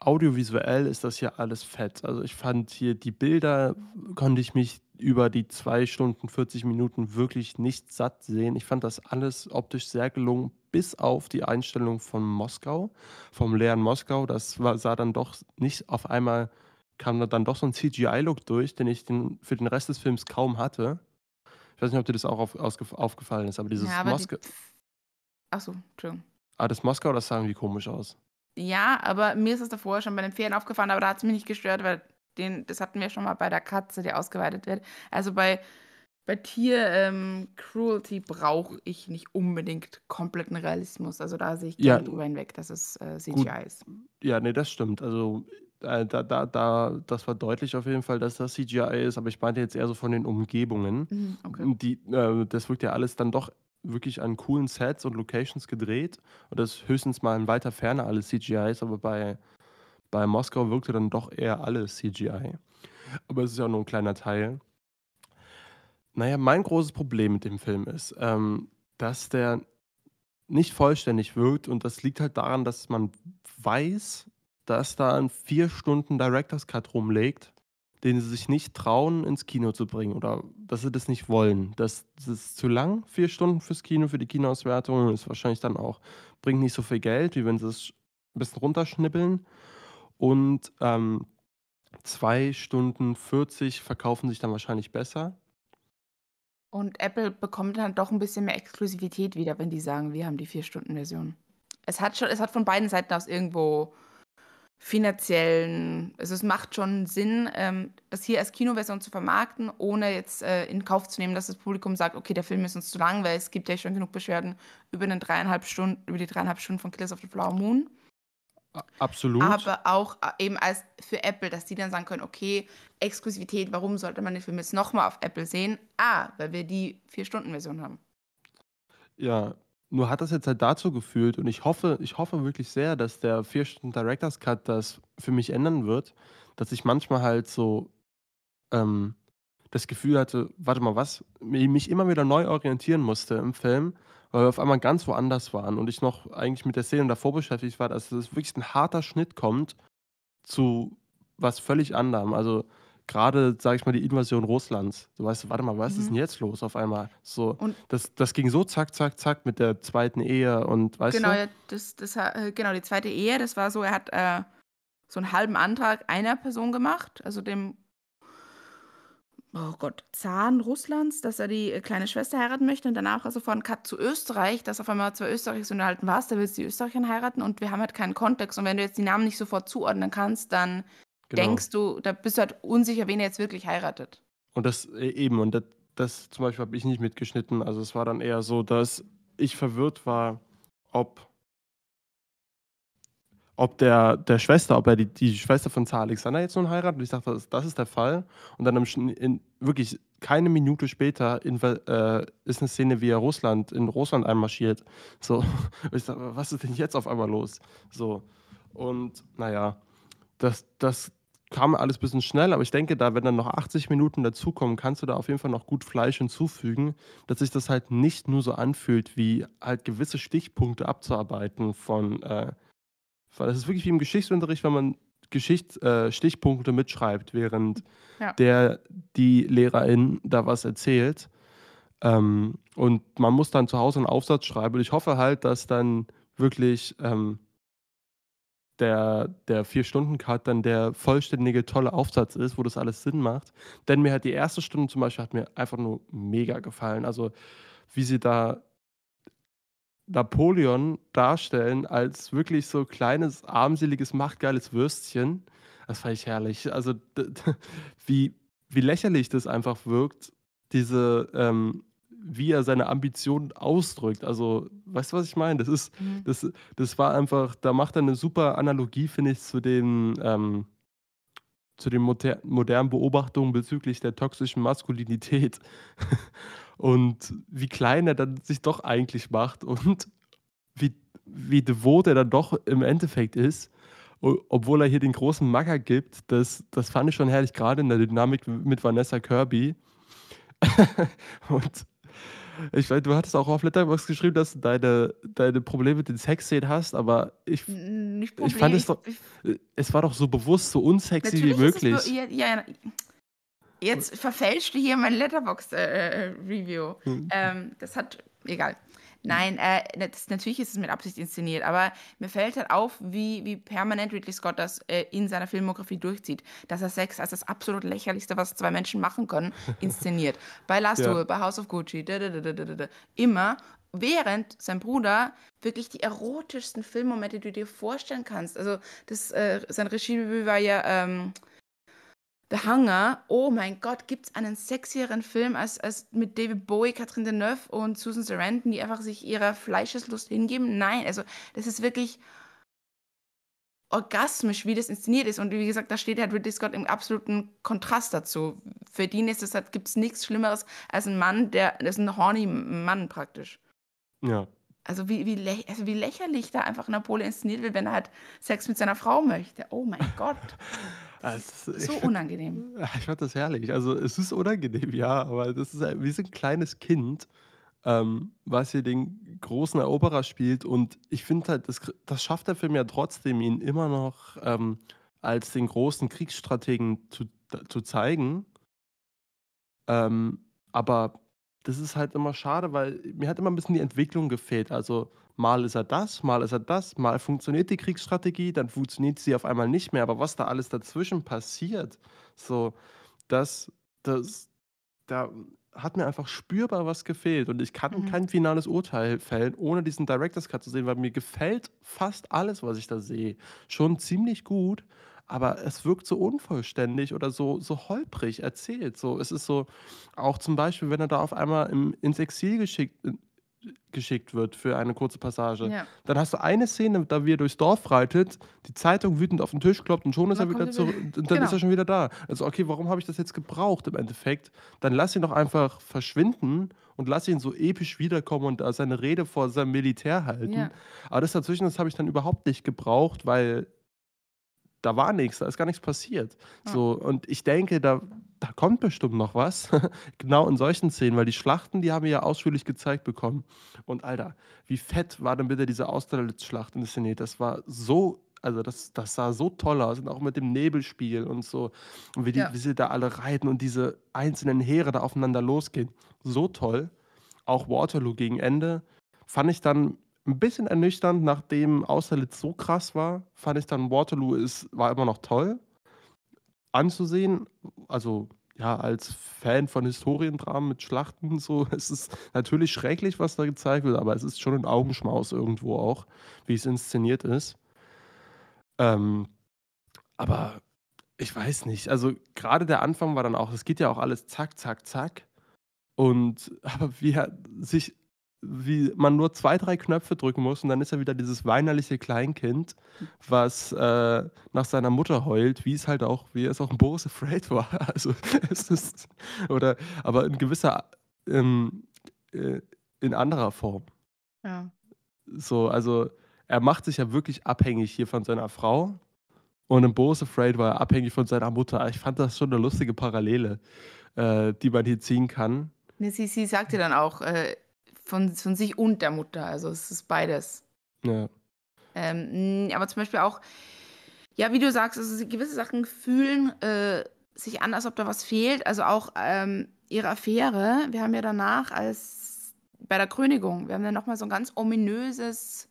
audiovisuell ist das hier alles fett. Also ich fand hier die Bilder, konnte ich mich über die zwei Stunden 40 Minuten wirklich nicht satt sehen. Ich fand das alles optisch sehr gelungen, bis auf die Einstellung von Moskau, vom leeren Moskau. Das war, sah dann doch nicht auf einmal, kam da dann doch so ein CGI-Look durch, den ich den, für den Rest des Films kaum hatte. Ich weiß nicht, ob dir das auch auf, aufgefallen ist, aber dieses ja, Moskau. Die... Achso, Entschuldigung. Ah, das Moskau, das sah irgendwie komisch aus. Ja, aber mir ist es davor schon bei den Ferien aufgefallen, aber da hat es mich nicht gestört, weil den, das hatten wir schon mal bei der Katze, die ausgeweitet wird. Also bei, bei Tier-Cruelty ähm, brauche ich nicht unbedingt kompletten Realismus. Also da sehe ich ja, drüber hinweg, dass es äh, CGI gut. ist. Ja, nee, das stimmt. Also äh, da, da, da, das war deutlich auf jeden Fall, dass das CGI ist, aber ich meinte jetzt eher so von den Umgebungen. Mhm, okay. Die, äh, das wirkt ja alles dann doch wirklich an coolen Sets und Locations gedreht. Und das ist höchstens mal in weiter Ferne alles CGIs, aber bei, bei Moskau wirkte dann doch eher alles CGI. Aber es ist ja auch nur ein kleiner Teil. Naja, mein großes Problem mit dem Film ist, ähm, dass der nicht vollständig wirkt und das liegt halt daran, dass man weiß, dass da ein vier Stunden Director's Cut rumlegt den sie sich nicht trauen, ins Kino zu bringen oder dass sie das nicht wollen. Das, das ist zu lang, vier Stunden fürs Kino, für die Kinoauswertung. Ist wahrscheinlich dann auch, bringt nicht so viel Geld, wie wenn sie es ein bisschen runterschnippeln. Und ähm, zwei Stunden 40 verkaufen sich dann wahrscheinlich besser. Und Apple bekommt dann doch ein bisschen mehr Exklusivität wieder, wenn die sagen, wir haben die Vier-Stunden-Version. Es hat schon, es hat von beiden Seiten aus irgendwo finanziellen, also es macht schon Sinn, ähm, das hier als Kinoversion zu vermarkten, ohne jetzt äh, in Kauf zu nehmen, dass das Publikum sagt, okay, der Film ist uns zu lang, weil es gibt ja schon genug Beschwerden über den dreieinhalb Stunden, über die dreieinhalb Stunden von Killers of the Flower Moon. Absolut. Aber auch äh, eben als für Apple, dass die dann sagen können, okay, Exklusivität, warum sollte man den Film jetzt nochmal auf Apple sehen? Ah, weil wir die Vier-Stunden-Version haben. Ja, nur hat das jetzt halt dazu geführt und ich hoffe, ich hoffe wirklich sehr, dass der 4 Stunden Director's Cut das für mich ändern wird, dass ich manchmal halt so ähm, das Gefühl hatte, warte mal, was, mich immer wieder neu orientieren musste im Film, weil wir auf einmal ganz woanders waren und ich noch eigentlich mit der Szene davor beschäftigt war, dass es wirklich ein harter Schnitt kommt zu was völlig anderem. Also gerade, sage ich mal, die Invasion Russlands. Du weißt, warte mal, was mhm. ist denn jetzt los auf einmal? So, und das, das ging so zack, zack, zack mit der zweiten Ehe und weißt genau, du? Das, das, äh, genau, die zweite Ehe, das war so, er hat äh, so einen halben Antrag einer Person gemacht, also dem oh Gott, Zahn Russlands, dass er die äh, kleine Schwester heiraten möchte und danach also von Cut zu Österreich, dass auf einmal zwei Österreicher so unterhalten warst, da willst du die Österreicherin heiraten und wir haben halt keinen Kontext und wenn du jetzt die Namen nicht sofort zuordnen kannst, dann Genau. denkst du, da bist du halt unsicher, wen er jetzt wirklich heiratet. Und das äh, eben, und das, das zum Beispiel habe ich nicht mitgeschnitten. Also es war dann eher so, dass ich verwirrt war, ob ob der, der Schwester, ob er die, die Schwester von Zar Alexander jetzt nun heiratet. Und ich dachte, das, das ist der Fall. Und dann in, in, wirklich keine Minute später in, äh, ist eine Szene, wie er Russland in Russland einmarschiert. So, *laughs* ich dachte, was ist denn jetzt auf einmal los? So, und naja, das, das kam alles ein bisschen schnell, aber ich denke, da, wenn dann noch 80 Minuten dazukommen, kannst du da auf jeden Fall noch gut Fleisch hinzufügen, dass sich das halt nicht nur so anfühlt, wie halt gewisse Stichpunkte abzuarbeiten von. Äh, weil das ist wirklich wie im Geschichtsunterricht, wenn man Geschicht, äh, Stichpunkte mitschreibt, während ja. der die Lehrerin da was erzählt. Ähm, und man muss dann zu Hause einen Aufsatz schreiben. Und ich hoffe halt, dass dann wirklich ähm, der, der Vier-Stunden-Cut dann der vollständige, tolle Aufsatz ist, wo das alles Sinn macht. Denn mir hat die erste Stunde zum Beispiel hat mir einfach nur mega gefallen. Also wie sie da Napoleon darstellen als wirklich so kleines, armseliges, machtgeiles Würstchen. Das fand ich herrlich. Also, *laughs* wie, wie lächerlich das einfach wirkt, diese, ähm, wie er seine Ambitionen ausdrückt. Also, weißt du, was ich meine? Das ist, mhm. das, das war einfach, da macht er eine super Analogie, finde ich, zu den, ähm, zu den moder modernen Beobachtungen bezüglich der toxischen Maskulinität. *laughs* und wie klein er dann sich doch eigentlich macht und wie, wie devot er dann doch im Endeffekt ist, obwohl er hier den großen Macker gibt. Das, das fand ich schon herrlich, gerade in der Dynamik mit Vanessa Kirby. *laughs* und ich weiß, du hattest auch auf Letterboxd geschrieben, dass du deine, deine Probleme mit den Sexszenen hast, aber ich, ich fand es doch, es war doch so bewusst so unsexy wie möglich. Es, ja, ja, Jetzt verfälscht du hier mein Letterbox-Review. Äh, hm. ähm, das hat, egal. Nein, äh, das, natürlich ist es mit Absicht inszeniert, aber mir fällt halt auf, wie, wie permanent Ridley Scott das äh, in seiner Filmografie durchzieht. Dass er Sex als das absolut lächerlichste, was zwei Menschen machen können, *laughs* inszeniert. bei Last ja. Duel, bei House of Gucci, da, da, da, immer. Während sein Bruder wirklich die erotischsten Filmmomente, die du dir vorstellen kannst. Also, das, äh, sein Regiedebüt war ja. Ähm, The Hunger, oh mein Gott, gibt es einen sexieren Film als, als mit David Bowie, Catherine Deneuve und Susan Sarandon, die einfach sich ihrer Fleischeslust hingeben? Nein, also das ist wirklich orgasmisch, wie das inszeniert ist. Und wie gesagt, da steht halt Ridley Scott im absoluten Kontrast dazu. Für ihn ist es halt, gibt es nichts Schlimmeres als ein Mann, der, das ist ein horny Mann praktisch. Ja. Also wie, wie, also wie lächerlich da einfach Napoleon inszeniert wird, wenn er halt Sex mit seiner Frau möchte. Oh mein Gott. *laughs* Also, so ich, *laughs* unangenehm. Ich fand das herrlich. Also es ist unangenehm, ja, aber das ist wie so ein kleines Kind, ähm, was hier den großen Eroberer spielt. Und ich finde halt, das, das schafft der Film ja trotzdem, ihn immer noch ähm, als den großen Kriegsstrategen zu, zu zeigen. Ähm, aber das ist halt immer schade, weil mir hat immer ein bisschen die Entwicklung gefehlt. Also mal ist er das, mal ist er das, mal funktioniert die Kriegsstrategie, dann funktioniert sie auf einmal nicht mehr. Aber was da alles dazwischen passiert, so, das, das, da hat mir einfach spürbar was gefehlt. Und ich kann mhm. kein finales Urteil fällen, ohne diesen Director's Cut zu sehen, weil mir gefällt fast alles, was ich da sehe, schon ziemlich gut aber es wirkt so unvollständig oder so, so holprig erzählt. So, es ist so, auch zum Beispiel, wenn er da auf einmal im, ins Exil geschickt, äh, geschickt wird für eine kurze Passage. Ja. Dann hast du eine Szene, da wie er durchs Dorf reitet, die Zeitung wütend auf den Tisch kloppt und schon ist er wieder zurück. Dann genau. ist er schon wieder da. Also, okay, warum habe ich das jetzt gebraucht im Endeffekt? Dann lass ihn doch einfach verschwinden und lass ihn so episch wiederkommen und seine Rede vor seinem Militär halten. Ja. Aber das dazwischen, das habe ich dann überhaupt nicht gebraucht, weil da war nichts, da ist gar nichts passiert. Ja. So, und ich denke, da, da kommt bestimmt noch was. *laughs* genau in solchen Szenen, weil die Schlachten, die haben wir ja ausführlich gezeigt bekommen. Und Alter, wie fett war denn bitte diese Austerlitz-Schlacht inszeniert? Das war so also das, das sah so toll aus und auch mit dem Nebelspiel und so und wie, die, ja. wie sie da alle reiten und diese einzelnen Heere da aufeinander losgehen. So toll. Auch Waterloo gegen Ende fand ich dann ein bisschen ernüchternd, nachdem Austerlitz so krass war, fand ich dann Waterloo ist, war immer noch toll anzusehen. Also ja, als Fan von Historiendramen mit Schlachten so, *laughs* es ist natürlich schrecklich, was da gezeigt wird, aber es ist schon ein Augenschmaus irgendwo auch, wie es inszeniert ist. Ähm, aber ich weiß nicht, also gerade der Anfang war dann auch, es geht ja auch alles zack, zack, zack. Und *laughs* aber wie er sich wie man nur zwei, drei Knöpfe drücken muss und dann ist er wieder dieses weinerliche Kleinkind, was äh, nach seiner Mutter heult, wie es halt auch, wie es auch in Boris Afraid war. *laughs* Also es ist, oder, aber in gewisser, ähm, äh, in anderer Form. Ja. So, also er macht sich ja wirklich abhängig hier von seiner Frau und in Boris Afraid war er abhängig von seiner Mutter. Ich fand das schon eine lustige Parallele, äh, die man hier ziehen kann. Sie, sie sagte dann auch, äh, von, von sich und der Mutter. Also es ist beides. Ja. Ähm, aber zum Beispiel auch, ja, wie du sagst, also gewisse Sachen fühlen äh, sich an, als ob da was fehlt. Also auch ähm, ihre Affäre. Wir haben ja danach als bei der Krönigung, wir haben ja nochmal so ein ganz ominöses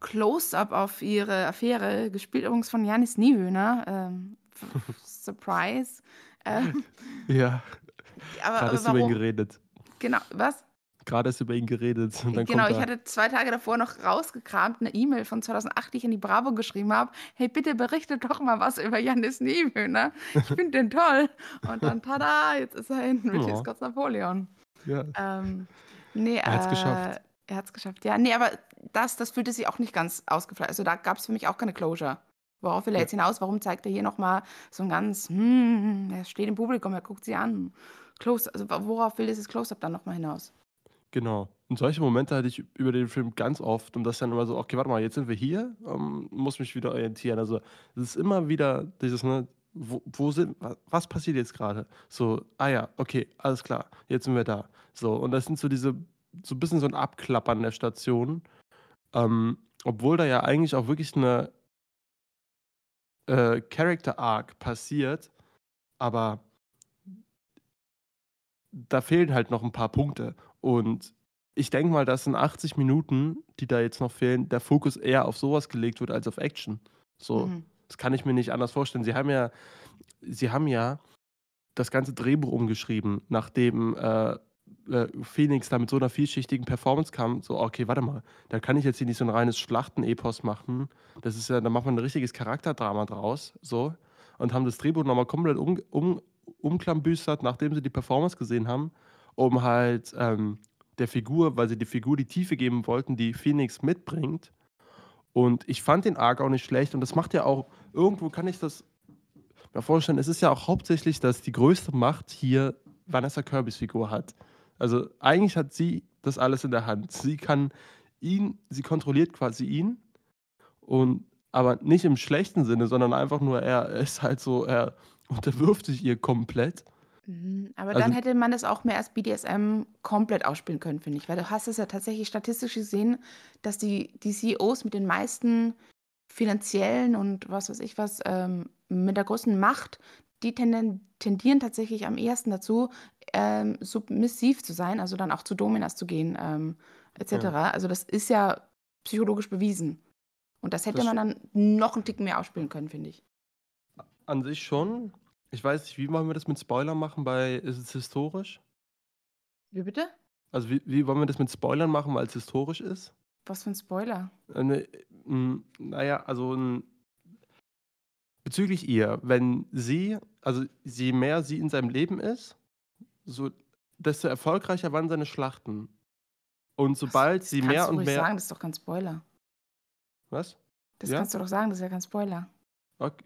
Close-up auf ihre Affäre, gespielt übrigens von Janis Niewöhner. Ähm, *laughs* Surprise. Ähm, ja. aber, Gerade aber ist über ihn warum? geredet. Genau, was? Gerade ist über ihn geredet. Genau, ich hatte zwei Tage davor noch rausgekramt, eine E-Mail von 2008, die ich an die Bravo geschrieben habe. Hey, bitte berichtet doch mal was über Janis Niewöhner. Ich finde den toll. Und dann, tada, jetzt ist er in Ridley Ja. Napoleon. Ja. Ähm, nee, Er hat's äh, geschafft. Er hat es geschafft, ja. Nee, aber das, das fühlte sich auch nicht ganz ausgefallen. Also da gab es für mich auch keine Closure. Worauf will er Ja. jetzt hinaus? Warum zeigt er hier nochmal so ein ganz, hm, er steht im Publikum, er guckt sie an. Close, also worauf will dieses Close-Up dann nochmal hinaus? Genau. Und solche Momente hatte ich über den Film ganz oft und das dann immer so, okay, warte mal, jetzt sind wir hier, ähm, muss mich wieder orientieren. Also es ist immer wieder dieses, ne, wo, wo sind, wa- was passiert jetzt gerade? So, ah ja, okay, alles klar, jetzt sind wir da. So, und das sind so diese, so ein bisschen so ein Abklappern der Station, ähm, obwohl da ja eigentlich auch wirklich eine äh, Character Arc passiert, aber da fehlen halt noch ein paar Punkte. Und ich denke mal, dass in 80 Minuten, die da jetzt noch fehlen, der Fokus eher auf sowas gelegt wird als auf Action. So, Mhm. das kann ich mir nicht anders vorstellen. Sie haben ja, sie haben ja das ganze Drehbuch umgeschrieben, nachdem äh, äh, Phoenix da mit so einer vielschichtigen Performance kam. So, okay, warte mal, da kann ich jetzt hier nicht so ein reines Schlachten-Epos machen. Das ist ja, da macht man ein richtiges Charakterdrama draus. So. Und haben das Drehbuch nochmal komplett um, um, umklambüstert, nachdem sie die Performance gesehen haben, um halt ähm, der Figur, weil sie die Figur die Tiefe geben wollten, die Phoenix mitbringt. Und ich fand den Arc auch nicht schlecht. Und das macht ja auch, irgendwo kann ich das mir vorstellen, es ist ja auch hauptsächlich, dass die größte Macht hier Vanessa Kirbys Figur hat. Also eigentlich hat sie das alles in der Hand. Sie kann ihn, sie kontrolliert quasi ihn. Und aber nicht im schlechten Sinne, sondern einfach nur, er ist halt so, er *laughs* unterwirft sich ihr komplett. Mhm, aber Also- dann hätte man das auch mehr als BDSM komplett ausspielen können, finde ich. Weil du hast es ja tatsächlich statistisch gesehen, dass die, die CEOs mit den meisten finanziellen und was weiß ich was, ähm, mit der größten Macht, die tenden, tendieren tatsächlich am ehesten dazu, ähm, submissiv zu sein, also dann auch zu Dominas zu gehen, ähm, etc. Ja. Also das ist ja psychologisch bewiesen. Und das hätte Das man dann noch einen Tick mehr ausspielen können, finde ich. An sich schon. Ich weiß nicht, wie wollen wir das mit Spoilern machen bei Ist es historisch? Wie bitte? Also wie, wie wollen wir das mit Spoilern machen, weil es historisch ist? Was für ein Spoiler. Äh, ne, m, naja, also n, bezüglich ihr, wenn sie, also je mehr sie in seinem Leben ist, so, desto erfolgreicher waren seine Schlachten. Und sobald das sie mehr und mehr. sagen, das ist doch kein Spoiler. Was? Das Ja? kannst du doch sagen, das ist ja kein Spoiler. Okay.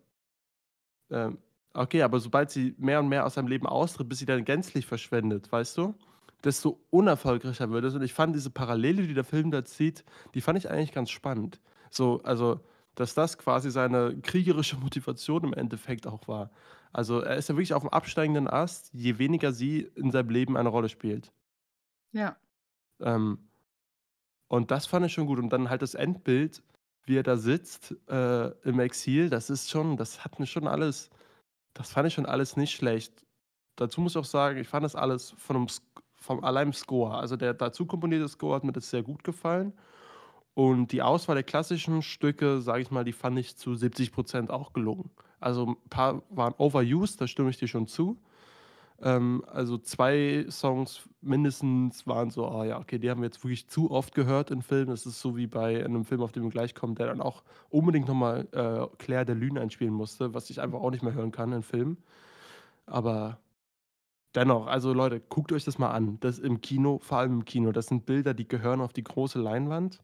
Ähm, okay, aber sobald sie mehr und mehr aus seinem Leben austritt, bis sie dann gänzlich verschwendet, weißt du, desto unerfolgreicher wird es. Und ich fand diese Parallele, die der Film da zieht, die fand ich eigentlich ganz spannend. So, also, dass das quasi seine kriegerische *laughs* Motivation im Endeffekt auch war. Also, er ist ja wirklich auf dem absteigenden Ast, je weniger sie in seinem Leben eine Rolle spielt. Ja. Ähm, und das fand ich schon gut. Und dann halt das Endbild, wie er da sitzt äh, im Exil, das ist schon, das hat mir schon alles, das fand ich schon alles nicht schlecht. Dazu muss ich auch sagen, ich fand das alles von einem, vom allein Score. Also der dazu komponierte Score hat mir das sehr gut gefallen. Und die Auswahl der klassischen Stücke, sage ich mal, die fand ich zu 70 Prozent auch gelungen. Also ein paar waren overused, da stimme ich dir schon zu. Ähm, also zwei Songs mindestens waren so, ah ja, okay, die haben wir jetzt wirklich zu oft gehört in Filmen. Das ist so wie bei einem Film, auf den wir gleich kommen, der dann auch unbedingt nochmal äh, Claire de Lune einspielen musste, was ich einfach auch nicht mehr hören kann in Filmen. Aber dennoch, also Leute, guckt euch das mal an. Das im Kino, vor allem im Kino, das sind Bilder, die gehören auf die große Leinwand.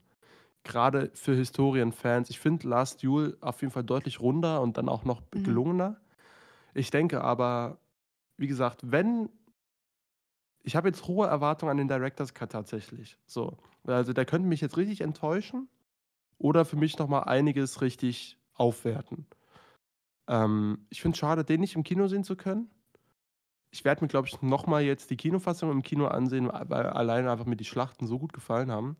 Gerade für Historienfans. Ich finde Last Duel auf jeden Fall deutlich runder und dann auch noch Mhm. gelungener. Ich denke aber, wie gesagt, wenn ich habe jetzt hohe Erwartungen an den Director's Cut tatsächlich. So. Also der könnte mich jetzt richtig enttäuschen oder für mich nochmal einiges richtig aufwerten. Ähm, ich finde es schade, den nicht im Kino sehen zu können. Ich werde mir, glaube ich, nochmal jetzt die Kinofassung im Kino ansehen, weil alleine einfach mir die Schlachten so gut gefallen haben.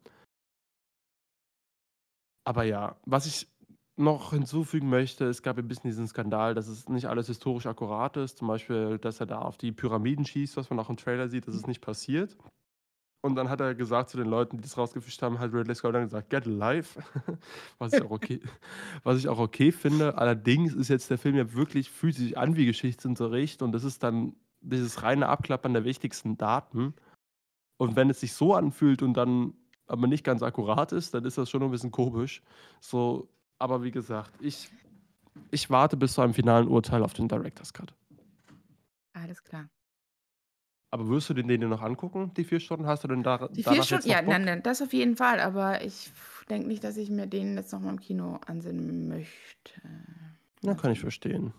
Aber ja, was ich noch hinzufügen möchte, es gab ein bisschen diesen Skandal, dass es nicht alles historisch akkurat ist. Zum Beispiel, dass er da auf die Pyramiden schießt, was man auch im Trailer sieht, das ist nicht passiert. Und dann hat er gesagt zu den Leuten, die das rausgefischt haben, hat Ridley Scott dann gesagt, get alive. *laughs* was, ich auch okay, *laughs* was ich auch okay finde. Allerdings ist jetzt der Film ja wirklich, fühlt sich an wie Geschichtsunterricht und das ist dann dieses reine Abklappern der wichtigsten Daten. Und wenn es sich so anfühlt und dann aber nicht ganz akkurat ist, dann ist das schon ein bisschen komisch. So, aber wie gesagt, ich, ich warte bis zu einem finalen Urteil auf den Director's Cut. Alles klar. Aber wirst du den, den noch angucken, die vier Stunden? Hast du denn da Die vier Stunden, ja, nein, nein, das auf jeden Fall, aber ich denke nicht, dass ich mir den jetzt nochmal im Kino ansehen möchte. Ja, kann ich verstehen.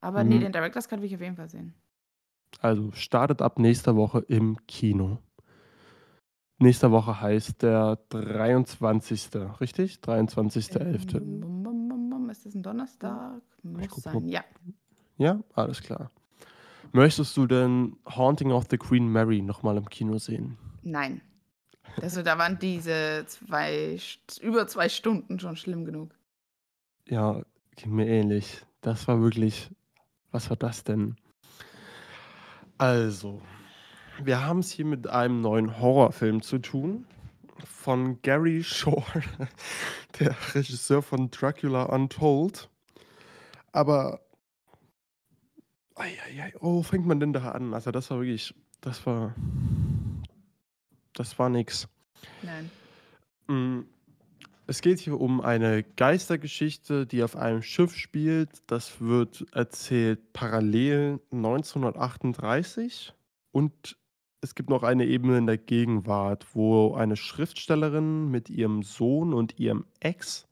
Aber nee, Mhm. den Director's Cut will ich auf jeden Fall sehen. Also startet ab nächster Woche im Kino. Nächste Woche heißt der 23. Richtig? 23.11. Ähm. Ist das ein Donnerstag? Muss sein, ja. Ja, alles klar. Möchtest du denn Haunting of the Queen Mary nochmal im Kino sehen? Nein. Also da waren diese zwei, über zwei Stunden schon schlimm genug. Ja, ging mir ähnlich. Das war wirklich. Was war das denn? Also, wir haben es hier mit einem neuen Horrorfilm zu tun. Von Gary *laughs* Shore, der Regisseur von Dracula Untold. Aber. Eieiei, oh, wo fängt man denn da an? Also, das war wirklich. Das war. Das war nix. Nein. Mm, Es geht hier um eine Geistergeschichte, die auf einem Schiff spielt. Das wird erzählt parallel 1938. Und es gibt noch eine Ebene in der Gegenwart, wo eine Schriftstellerin mit ihrem Sohn und ihrem Ex,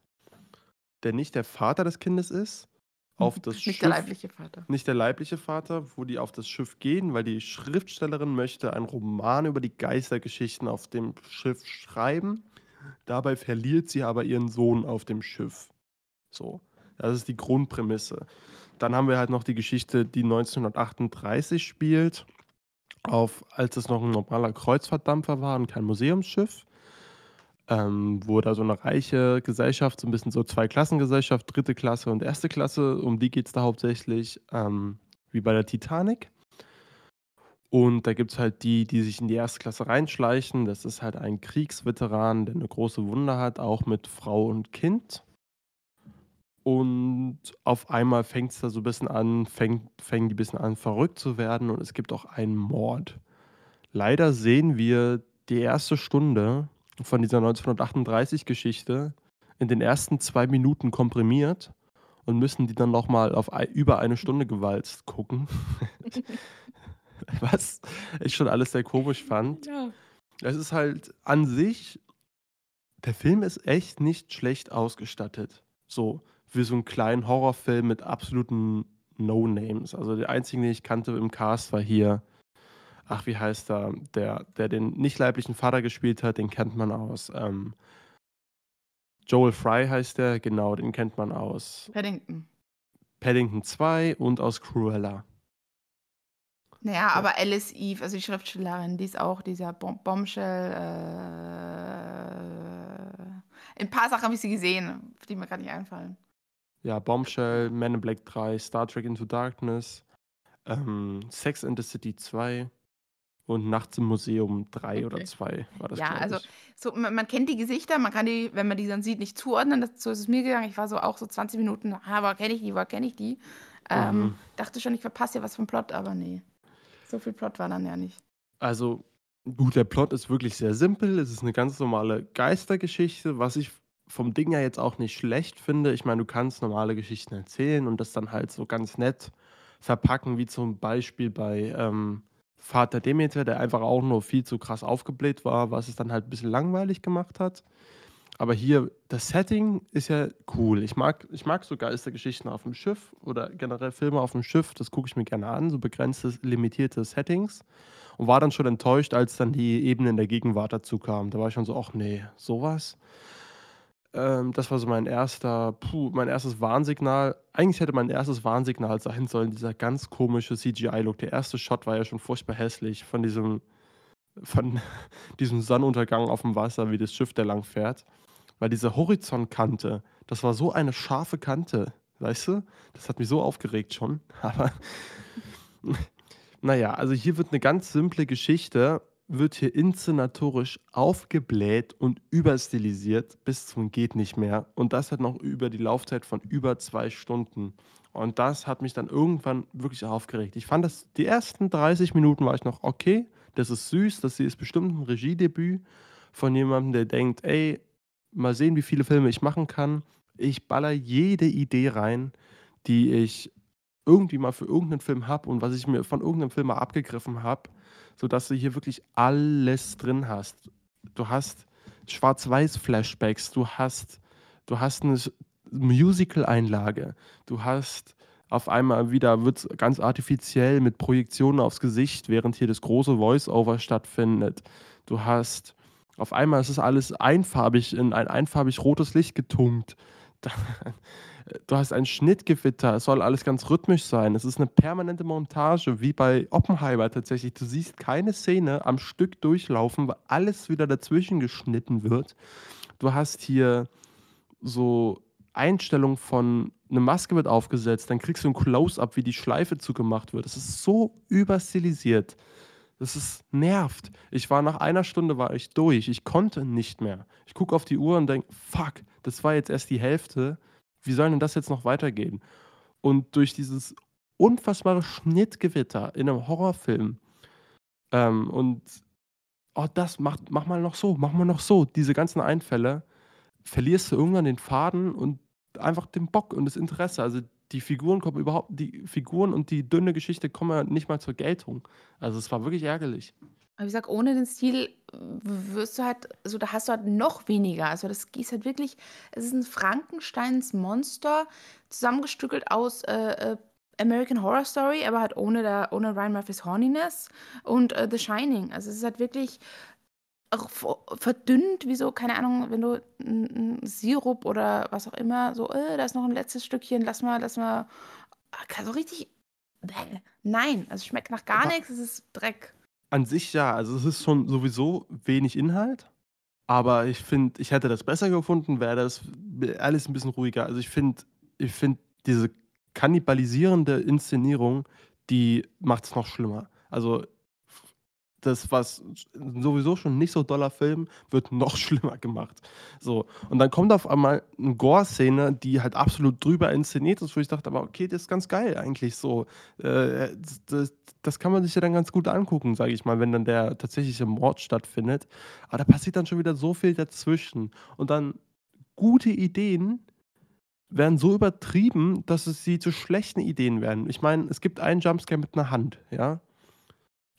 der nicht der Vater des Kindes ist, auf das Nicht Schiff der leibliche Vater. nicht der leibliche Vater, wo die auf das Schiff gehen, weil die Schriftstellerin möchte einen Roman über die Geistergeschichten auf dem Schiff schreiben. Dabei verliert sie aber ihren Sohn auf dem Schiff. So, das ist die Grundprämisse. Dann haben wir halt noch die Geschichte, die 1938 spielt, auf, als es noch ein normaler Kreuzfahrtdampfer war und kein Museumsschiff ähm, wo da so eine reiche Gesellschaft, so ein bisschen so Zweiklassengesellschaft, dritte Klasse und erste Klasse, um die geht es da hauptsächlich, ähm, wie bei der Titanic. Und da gibt es halt die, die sich in die erste Klasse reinschleichen. Das ist halt ein Kriegsveteran, der eine große Wunde hat, auch mit Frau und Kind. Und auf einmal fängt es da so ein bisschen an, fängt, fängt die ein bisschen an, verrückt zu werden und es gibt auch einen Mord. Leider sehen wir die erste Stunde von dieser 1938-Geschichte in den ersten zwei Minuten komprimiert und müssen die dann nochmal auf über eine Stunde gewalzt gucken. *laughs* Was ich schon alles sehr komisch fand. Ja. Es ist halt an sich, der Film ist echt nicht schlecht ausgestattet. So, wie so einen kleinen Horrorfilm mit absoluten No-Names. Also der einzige, den ich kannte im Cast war hier, ach, wie heißt er, der, der den nicht leiblichen Vater gespielt hat, den kennt man aus. Ähm, Joel Fry heißt der, genau, den kennt man aus Paddington. Paddington 2 und aus Cruella. Naja, aber Alice Eve, also die Schriftstellerin, die ist auch dieser Bom Bombshell. Äh, ein paar Sachen habe ich sie gesehen, die mir gerade nicht einfallen. Ja, Bombshell, Men in Black 3, Star Trek Into Darkness, ähm, Sex in the City 2 und Nachts im Museum 3 oder Okay. 2 war das, Ja, also so, man, man kennt die Gesichter, man kann die, wenn man die dann sieht, nicht zuordnen. Das, so ist es mir gegangen. Ich war so auch so 20 Minuten, ah, aber kenne ich die, woher kenne ich die? Ähm, Mhm. Dachte schon, ich verpasse hier was vom Plot, aber nee. So viel Plot war dann ja nicht. Also, gut, der Plot ist wirklich sehr simpel. Es ist eine ganz normale Geistergeschichte, was ich vom Ding ja jetzt auch nicht schlecht finde. Ich meine, du kannst normale Geschichten erzählen und das dann halt so ganz nett verpacken, wie zum Beispiel bei ähm, Vater Demeter, der einfach auch nur viel zu krass aufgebläht war, was es dann halt ein bisschen langweilig gemacht hat. Aber hier, das Setting ist ja cool. Ich mag, ich mag so Geistergeschichten auf dem Schiff oder generell Filme auf dem Schiff. Das gucke ich mir gerne an, so begrenzte, limitierte Settings. Und war dann schon enttäuscht, als dann die Ebene in der Gegenwart dazu kam. Da war ich schon so, ach nee, sowas. Ähm, das war so mein erster, puh, mein erstes Warnsignal. Eigentlich hätte mein erstes Warnsignal sein sollen, dieser ganz komische CGI-Look. Der erste Shot war ja schon furchtbar hässlich von diesem, von *laughs* diesem Sonnenuntergang auf dem Wasser, wie das Schiff da lang fährt. Weil diese Horizontkante, das war so eine scharfe Kante, weißt du? Das hat mich so aufgeregt schon. *laughs* Aber *laughs* naja, also hier wird eine ganz simple Geschichte wird hier inszenatorisch aufgebläht und überstilisiert bis zum geht nicht mehr. Und das hat noch über die Laufzeit von über zwei Stunden. Und das hat mich dann irgendwann wirklich aufgeregt. Ich fand das, die ersten 30 Minuten war ich noch okay. Das ist süß, das hier ist bestimmt ein Regiedebüt von jemandem, der denkt, ey, mal sehen, wie viele Filme ich machen kann. Ich baller jede Idee rein, die ich irgendwie mal für irgendeinen Film habe und was ich mir von irgendeinem Film mal abgegriffen habe sodass du hier wirklich alles drin hast. Du hast Schwarz-Weiß-Flashbacks, du hast, du hast eine Musical-Einlage, du hast auf einmal wieder, wird ganz artifiziell mit Projektionen aufs Gesicht, während hier das große Voice-Over stattfindet. Du hast, auf einmal ist es alles einfarbig, in ein einfarbig rotes Licht getunkt. *laughs* du hast ein Schnittgewitter, es soll alles ganz rhythmisch sein. Es ist eine permanente Montage, wie bei Oppenheimer tatsächlich. Du siehst keine Szene am Stück durchlaufen, weil alles wieder dazwischen geschnitten wird. Du hast hier so Einstellungen von eine Maske wird aufgesetzt, dann kriegst du ein Close-up, wie die Schleife zugemacht wird. Das ist so überstilisiert. Das ist nervt. Ich war nach einer Stunde war ich durch. Ich konnte nicht mehr. Ich gucke auf die Uhr und denke, fuck, das war jetzt erst die Hälfte wie soll denn das jetzt noch weitergehen? Und durch dieses unfassbare Schnittgewitter in einem Horrorfilm ähm, und oh, das, mach, mach mal noch so, mach mal noch so, diese ganzen Einfälle, verlierst du irgendwann den Faden und einfach den Bock und das Interesse. Also die Figuren kommen überhaupt, die Figuren und die dünne Geschichte kommen ja nicht mal zur Geltung. Also es war wirklich ärgerlich. Aber wie gesagt, ohne den Stil wirst du halt, also da hast du halt noch weniger. Also das ist halt wirklich, es ist ein Frankensteins Monster, zusammengestückelt aus äh, äh, American Horror Story, aber halt ohne, der, ohne Ryan Murphys Horniness und äh, The Shining. Also es ist halt wirklich verdünnt, wie so, keine Ahnung, wenn du einen Sirup oder was auch immer, so, äh, da ist noch ein letztes Stückchen, lass mal, lass mal, ah, so richtig, nein, also schmeckt nach gar nichts, es ist Dreck. An sich ja, also es ist schon sowieso wenig Inhalt, aber ich finde, ich hätte das besser gefunden, wäre das alles ein bisschen ruhiger. Also ich finde, ich finde diese kannibalisierende Inszenierung, die macht es noch schlimmer. Also das, was sowieso schon nicht so doller Film, wird noch *laughs* schlimmer gemacht. So. Und dann kommt auf einmal eine Gore-Szene, die halt absolut drüber inszeniert ist, wo ich dachte, aber okay, das ist ganz geil eigentlich so. Äh, das, das, kann man sich ja dann ganz gut angucken, sage ich mal, wenn dann der tatsächliche Mord stattfindet. Aber da passiert dann schon wieder so viel dazwischen. Und dann gute Ideen werden so übertrieben, dass es sie zu schlechten Ideen werden. Ich meine, es gibt einen Jumpscare mit einer Hand, ja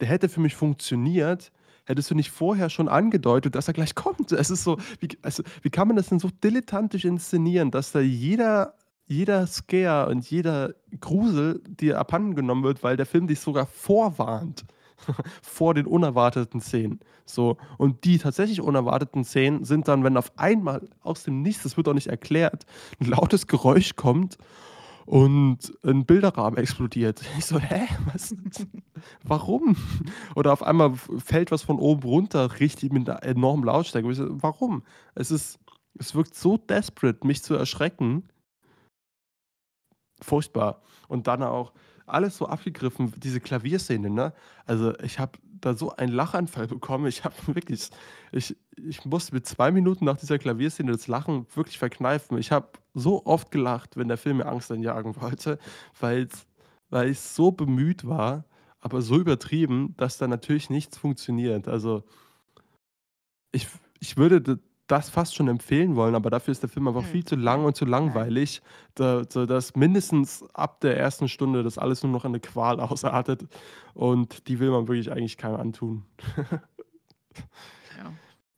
der hätte für mich funktioniert, hättest du nicht vorher schon angedeutet, dass er gleich kommt. Es ist so, wie, also, wie kann man das denn so dilettantisch inszenieren, dass da jeder, jeder Scare und jeder Grusel dir abhanden genommen wird, weil der Film dich sogar vorwarnt *laughs* vor den unerwarteten Szenen. So, und die tatsächlich unerwarteten Szenen sind dann, wenn auf einmal aus dem Nichts, das wird auch nicht erklärt, ein lautes Geräusch kommt und ein Bilderrahmen explodiert. *laughs* Ich so, hä? Was? Warum? Oder auf einmal fällt was von oben runter, richtig mit einer enormen Lautstärke. Ich so, warum? Es ist, es wirkt so desperate, mich zu erschrecken. Furchtbar. Und dann auch alles so abgegriffen, diese Klavierszene, ne? Also ich habe da so einen Lachanfall bekommen. Ich habe wirklich, ich, ich musste mit zwei Minuten nach dieser Klavierszene das Lachen wirklich verkneifen. Ich habe so oft gelacht, wenn der Film mir Angst einjagen wollte, weil ich so bemüht war, aber so übertrieben, dass da natürlich nichts funktioniert. Also ich, ich würde das fast schon empfehlen wollen, aber dafür ist der Film einfach Hm, viel zu lang und zu langweilig, da, so dass mindestens ab der ersten Stunde das alles nur noch in eine Qual *laughs* ausartet und die will man wirklich eigentlich keinem antun. *laughs* Ja.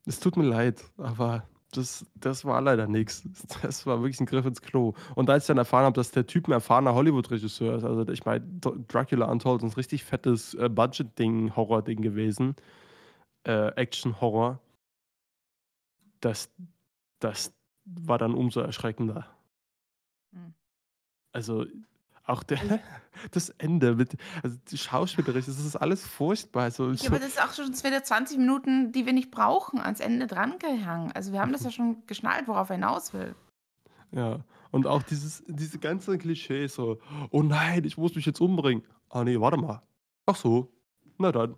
Es tut mir leid, aber das, das war leider nichts. Das war wirklich ein Griff ins Klo. Und als ich dann erfahren habe, dass der Typ ein erfahrener Hollywood-Regisseur ist, also ich meine, Dracula Untold ist ein richtig fettes äh, Budget-Ding, Horror-Ding gewesen, äh, Action-Horror, das, das war dann umso erschreckender. Hm. Also auch der, *laughs* das Ende mit, also die Schauspielerisch, das ist alles furchtbar. Also, Ja, aber das ist auch schon wieder 20 Minuten, die wir nicht brauchen, ans Ende drangehangen. Also wir haben das ja schon geschnallt, worauf er hinaus will. Ja, und auch dieses, diese ganzen Klischees so, oh nein, ich muss mich jetzt umbringen. Ah nee, warte mal. Ach so, na dann,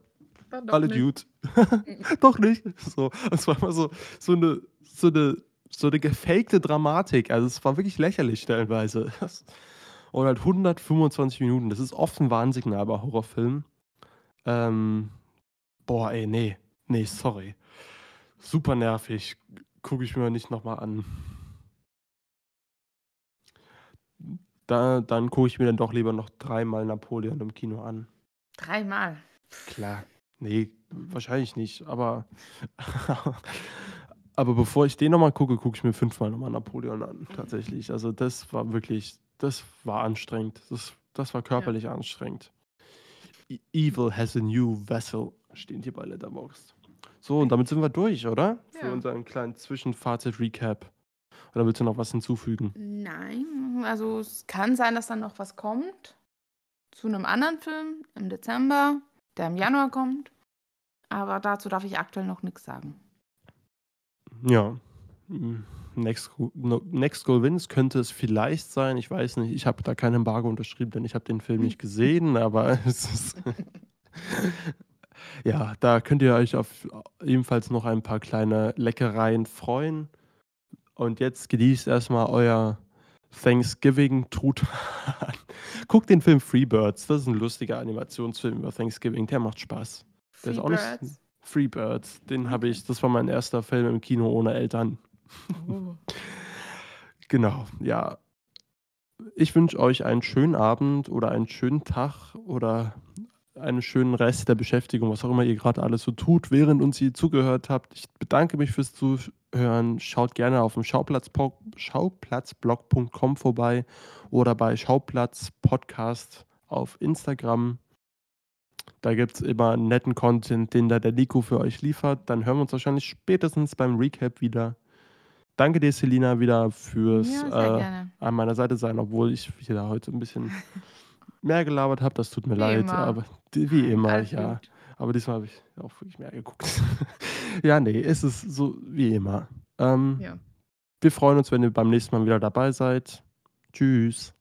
Dann alle Dude. *laughs* Doch nicht. So, es war immer so, so eine, so eine, so eine gefakte Dramatik. Also es war wirklich lächerlich stellenweise. Und halt 125 Minuten, das ist oft ein Warnsignal bei Horrorfilmen. Ähm, boah, ey, nee, nee, sorry. Super nervig. Gucke ich mir nicht nochmal an. Da, dann gucke ich mir dann doch lieber noch dreimal Napoleon im Kino an. Dreimal. Klar. Nee, wahrscheinlich nicht, aber, *laughs* aber bevor ich den nochmal gucke, gucke ich mir fünfmal nochmal Napoleon an, tatsächlich. Also das war wirklich, das war anstrengend. Das, das war körperlich anstrengend. E- Evil has a new vessel, steht hier bei Letterboxd. So, und damit sind wir durch, oder? Für Ja. unseren kleinen Zwischenfazit-Recap. Oder willst du noch was hinzufügen? Nein, also es kann sein, dass dann noch was kommt. Zu einem anderen Film im Dezember, der im Januar kommt. Aber dazu darf ich aktuell noch nichts sagen. Ja. Next, Next Goal Wins könnte es vielleicht sein. Ich weiß nicht. Ich habe da kein Embargo unterschrieben, denn ich habe den Film nicht gesehen, aber *laughs* es ist. *laughs* ja, da könnt ihr euch auf ebenfalls noch ein paar kleine Leckereien freuen. Und jetzt genießt erstmal euer Thanksgiving-Truthahn. *laughs* Guckt den Film Freebirds. Das ist ein lustiger Animationsfilm über Thanksgiving. Der macht Spaß. Der ist auch nicht- Freebirds. Freebirds, den habe ich, das war mein erster Film im Kino ohne Eltern. *laughs* Genau, ja. Ich wünsche euch einen schönen Abend oder einen schönen Tag oder einen schönen Rest der Beschäftigung, was auch immer ihr gerade alles so tut, während uns ihr zugehört habt. Ich bedanke mich fürs Zuhören. Schaut gerne auf dem Schauplatz- Schauplatzblog.com vorbei oder bei Schauplatz Podcast auf Instagram. Da gibt es immer netten Content, den da der Nico für euch liefert. Dann hören wir uns wahrscheinlich spätestens beim Recap wieder. Danke dir, Selina, wieder fürs Ja, äh, an meiner Seite sein, obwohl ich wieder heute ein bisschen *laughs* mehr gelabert habe. Das tut mir Wie leid, immer. aber wie immer, Alles ja. gut. Aber diesmal habe ich auch wirklich mehr geguckt. *laughs* ja, nee, es ist so wie immer. Ähm, Ja. Wir freuen uns, wenn ihr beim nächsten Mal wieder dabei seid. Tschüss.